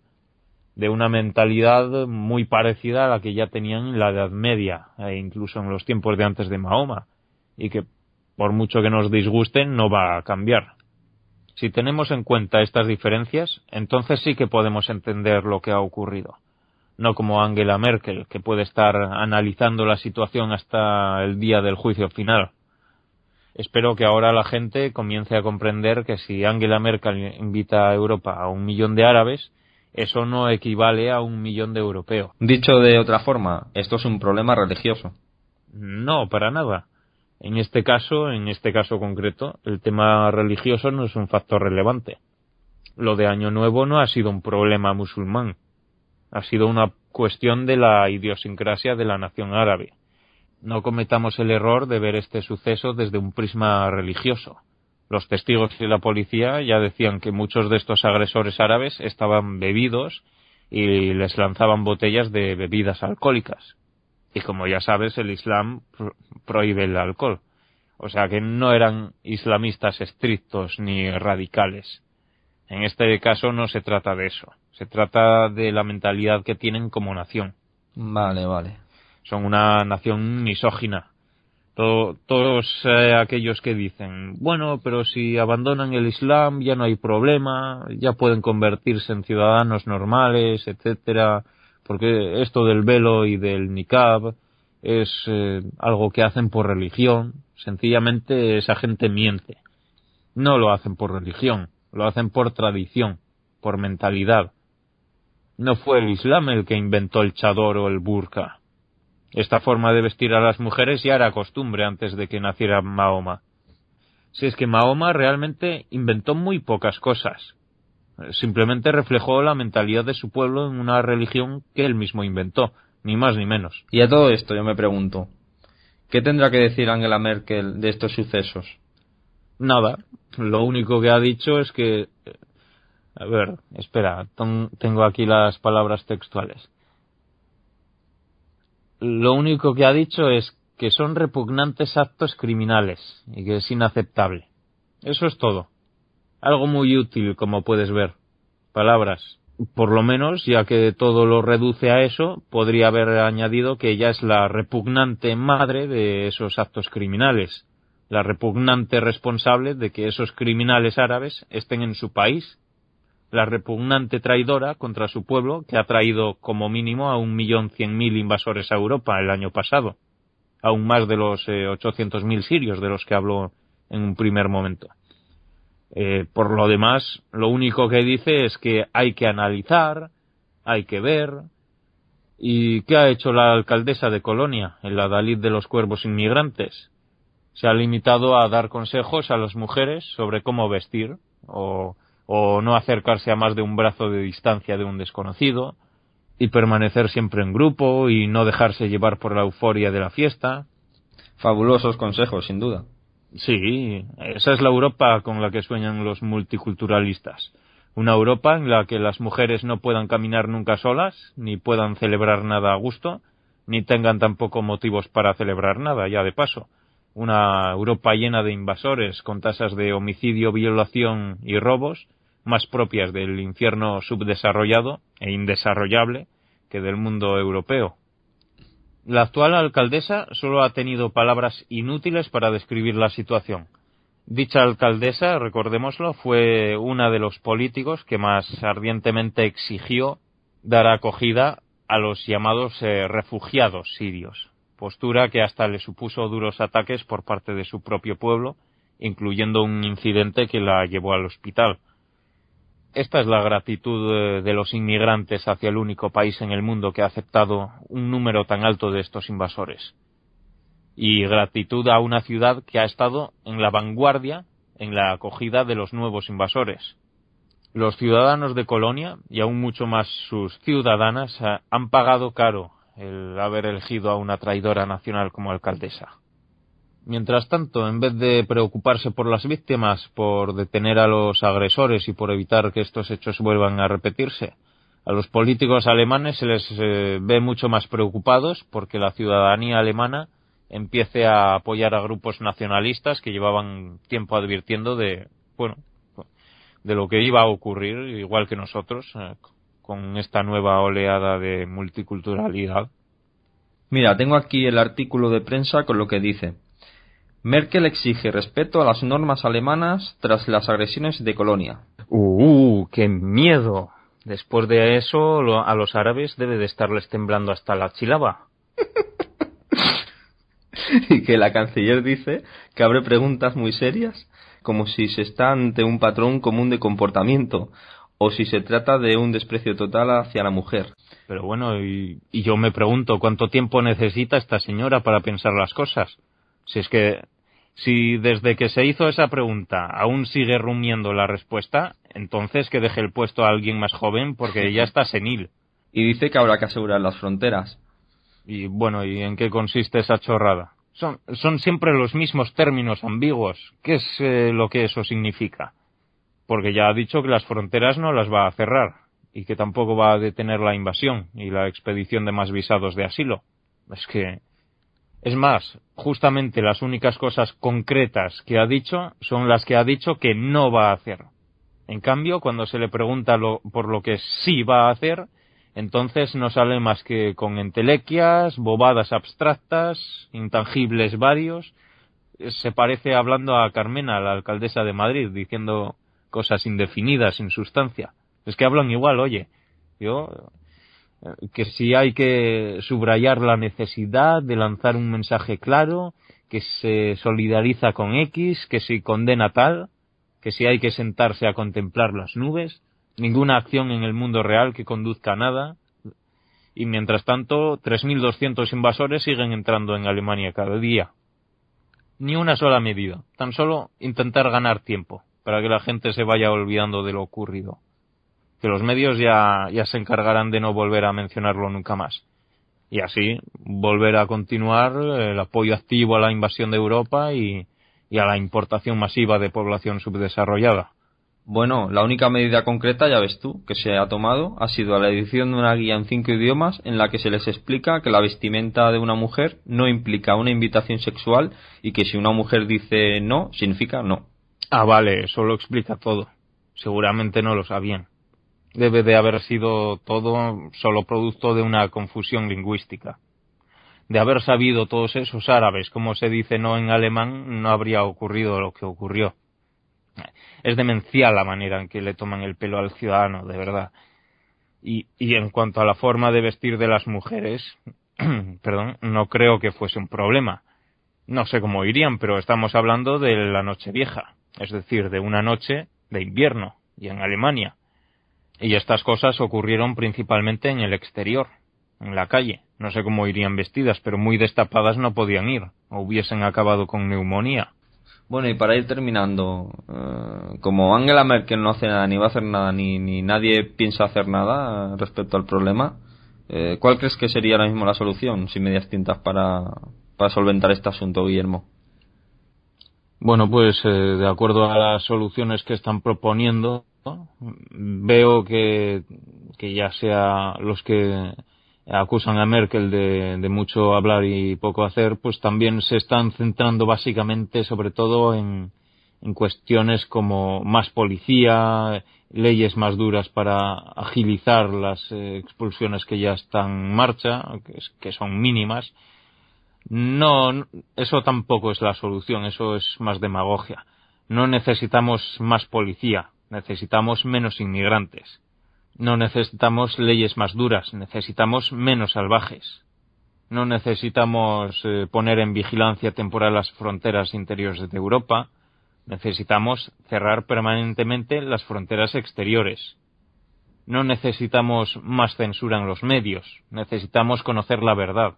de una mentalidad muy parecida a la que ya tenían en la Edad Media e incluso en los tiempos de antes de Mahoma y que por mucho que nos disgusten no va a cambiar. Si tenemos en cuenta estas diferencias, entonces sí que podemos entender lo que ha ocurrido. No como Angela Merkel, que puede estar analizando la situación hasta el día del juicio final. Espero que ahora la gente comience a comprender que si Angela Merkel invita a Europa a un millón de árabes, eso no equivale a un millón de europeos. Dicho de otra forma, esto es un problema religioso. No, para nada. En este caso, en este caso concreto, el tema religioso no es un factor relevante. Lo de Año Nuevo no ha sido un problema musulmán. Ha sido una cuestión de la idiosincrasia de la nación árabe. No cometamos el error de ver este suceso desde un prisma religioso. Los testigos y la policía ya decían que muchos de estos agresores árabes estaban bebidos y les lanzaban botellas de bebidas alcohólicas. Y como ya sabes, el Islam prohíbe el alcohol. O sea que no eran islamistas estrictos ni radicales. En este caso no se trata de eso. Se trata de la mentalidad que tienen como nación. Vale, vale. Son una nación misógina todos eh, aquellos que dicen, bueno, pero si abandonan el Islam ya no hay problema, ya pueden convertirse en ciudadanos normales, etcétera, porque esto del velo y del niqab es eh, algo que hacen por religión, sencillamente esa gente miente. No lo hacen por religión, lo hacen por tradición, por mentalidad. No fue el Islam el que inventó el chador o el burka esta forma de vestir a las mujeres ya era costumbre antes de que naciera Mahoma. Si es que Mahoma realmente inventó muy pocas cosas. Simplemente reflejó la mentalidad de su pueblo en una religión que él mismo inventó, ni más ni menos. Y a todo esto yo me pregunto, ¿qué tendrá que decir Angela Merkel de estos sucesos? Nada. Lo único que ha dicho es que... A ver, espera, tengo aquí las palabras textuales lo único que ha dicho es que son repugnantes actos criminales y que es inaceptable. Eso es todo. Algo muy útil, como puedes ver. Palabras. Por lo menos, ya que todo lo reduce a eso, podría haber añadido que ella es la repugnante madre de esos actos criminales. la repugnante responsable de que esos criminales árabes estén en su país, la repugnante traidora contra su pueblo que ha traído como mínimo a un millón cien mil invasores a Europa el año pasado, aún más de los eh, ochocientos mil sirios de los que habló en un primer momento. Eh, por lo demás, lo único que dice es que hay que analizar, hay que ver. ¿Y qué ha hecho la alcaldesa de Colonia, en la Dalí de los Cuervos Inmigrantes? Se ha limitado a dar consejos a las mujeres sobre cómo vestir, o, o no acercarse a más de un brazo de distancia de un desconocido, y permanecer siempre en grupo y no dejarse llevar por la euforia de la fiesta. Fabulosos consejos, sin duda. Sí, esa es la Europa con la que sueñan los multiculturalistas. Una Europa en la que las mujeres no puedan caminar nunca solas, ni puedan celebrar nada a gusto, ni tengan tampoco motivos para celebrar nada, ya de paso. Una Europa llena de invasores, con tasas de homicidio, violación y robos, más propias del infierno subdesarrollado e indesarrollable que del mundo europeo. La actual alcaldesa solo ha tenido palabras inútiles para describir la situación. Dicha alcaldesa, recordémoslo, fue una de los políticos que más ardientemente exigió dar acogida a los llamados eh, refugiados sirios, postura que hasta le supuso duros ataques por parte de su propio pueblo, incluyendo un incidente que la llevó al hospital. Esta es la gratitud de los inmigrantes hacia el único país en el mundo que ha aceptado un número tan alto de estos invasores. Y gratitud a una ciudad que ha estado en la vanguardia en la acogida de los nuevos invasores. Los ciudadanos de Colonia, y aún mucho más sus ciudadanas, han pagado caro el haber elegido a una traidora nacional como alcaldesa. Mientras tanto, en vez de preocuparse por las víctimas, por detener a los agresores y por evitar que estos hechos vuelvan a repetirse, a los políticos alemanes se les eh, ve mucho más preocupados porque la ciudadanía alemana empiece a apoyar a grupos nacionalistas que llevaban tiempo advirtiendo de, bueno, de lo que iba a ocurrir, igual que nosotros, eh, con esta nueva oleada de multiculturalidad. Mira, tengo aquí el artículo de prensa con lo que dice. Merkel exige respeto a las normas alemanas tras las agresiones de Colonia. ¡Uh, qué miedo! Después de eso, a los árabes debe de estarles temblando hasta la chilaba. y que la canciller dice que abre preguntas muy serias, como si se está ante un patrón común de comportamiento, o si se trata de un desprecio total hacia la mujer. Pero bueno, y yo me pregunto cuánto tiempo necesita esta señora para pensar las cosas. Si es que si desde que se hizo esa pregunta aún sigue rumiando la respuesta, entonces que deje el puesto a alguien más joven porque ya está senil. Y dice que habrá que asegurar las fronteras. Y bueno, ¿y en qué consiste esa chorrada? Son, son siempre los mismos términos ambiguos. ¿Qué es eh, lo que eso significa? Porque ya ha dicho que las fronteras no las va a cerrar y que tampoco va a detener la invasión y la expedición de más visados de asilo. Es que es más, justamente las únicas cosas concretas que ha dicho son las que ha dicho que no va a hacer. En cambio, cuando se le pregunta por lo que sí va a hacer, entonces no sale más que con entelequias, bobadas abstractas, intangibles varios. Se parece hablando a Carmena, la alcaldesa de Madrid, diciendo cosas indefinidas, sin sustancia. Es que hablan igual, oye. Yo que si hay que subrayar la necesidad de lanzar un mensaje claro, que se solidariza con X, que si condena tal, que si hay que sentarse a contemplar las nubes, ninguna acción en el mundo real que conduzca a nada, y mientras tanto 3.200 invasores siguen entrando en Alemania cada día. Ni una sola medida, tan solo intentar ganar tiempo, para que la gente se vaya olvidando de lo ocurrido que los medios ya, ya se encargarán de no volver a mencionarlo nunca más. Y así volver a continuar el apoyo activo a la invasión de Europa y, y a la importación masiva de población subdesarrollada. Bueno, la única medida concreta, ya ves tú, que se ha tomado ha sido la edición de una guía en cinco idiomas en la que se les explica que la vestimenta de una mujer no implica una invitación sexual y que si una mujer dice no, significa no. Ah, vale, eso lo explica todo. Seguramente no lo sabían debe de haber sido todo solo producto de una confusión lingüística. de haber sabido todos esos árabes, como se dice no en alemán, no habría ocurrido lo que ocurrió. Es demencial la manera en que le toman el pelo al ciudadano, de verdad. Y, y en cuanto a la forma de vestir de las mujeres, perdón, no creo que fuese un problema. No sé cómo irían, pero estamos hablando de la noche vieja, es decir, de una noche de invierno, y en Alemania. Y estas cosas ocurrieron principalmente en el exterior, en la calle. No sé cómo irían vestidas, pero muy destapadas no podían ir, o hubiesen acabado con neumonía. Bueno, y para ir terminando, eh, como Angela Merkel no hace nada, ni va a hacer nada, ni, nadie piensa hacer nada respecto al problema, eh, ¿cuál crees que sería ahora mismo la solución, sin medias tintas, para, para solventar este asunto, Guillermo? Bueno, pues eh, de acuerdo a las soluciones que están proponiendo, veo que, que ya sea los que acusan a Merkel de, mucho hablar y poco hacer, pues también se están centrando básicamente sobre todo en, en cuestiones como más policía, leyes más duras para agilizar las eh, expulsiones que ya están en marcha, que son mínimas. No, eso tampoco es la solución, eso es más demagogia. No necesitamos más policía, necesitamos menos inmigrantes no necesitamos leyes más duras, necesitamos menos salvajes. No necesitamos eh, poner en vigilancia temporal las fronteras interiores de Europa. Necesitamos cerrar permanentemente las fronteras exteriores. No necesitamos más censura en los medios, necesitamos conocer la verdad.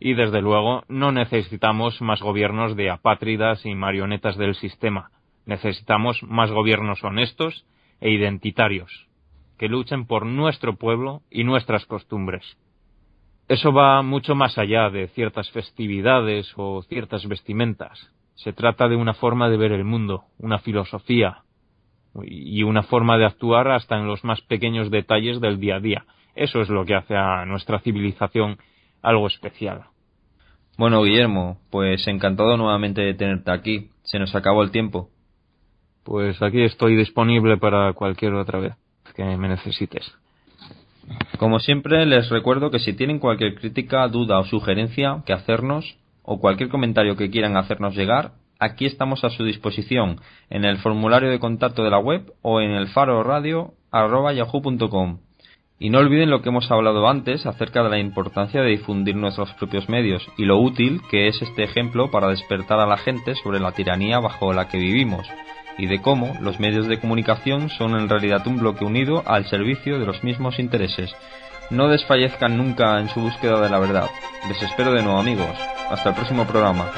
Y desde luego no necesitamos más gobiernos de apátridas y marionetas del sistema. Necesitamos más gobiernos honestos e identitarios que luchen por nuestro pueblo y nuestras costumbres. Eso va mucho más allá de ciertas festividades o ciertas vestimentas. Se trata de una forma de ver el mundo, una filosofía y una forma de actuar hasta en los más pequeños detalles del día a día. Eso es lo que hace a nuestra civilización algo especial. Bueno, Guillermo, pues encantado nuevamente de tenerte aquí. Se nos acabó el tiempo. Pues aquí estoy disponible para cualquier otra vez que me necesites. Como siempre, les recuerdo que si tienen cualquier crítica, duda o sugerencia que hacernos, o cualquier comentario que quieran hacernos llegar, aquí estamos a su disposición en el formulario de contacto de la web o en el faro radio yahoo.com. Y no olviden lo que hemos hablado antes acerca de la importancia de difundir nuestros propios medios y lo útil que es este ejemplo para despertar a la gente sobre la tiranía bajo la que vivimos y de cómo los medios de comunicación son en realidad un bloque unido al servicio de los mismos intereses. No desfallezcan nunca en su búsqueda de la verdad. Les espero de nuevo amigos. Hasta el próximo programa.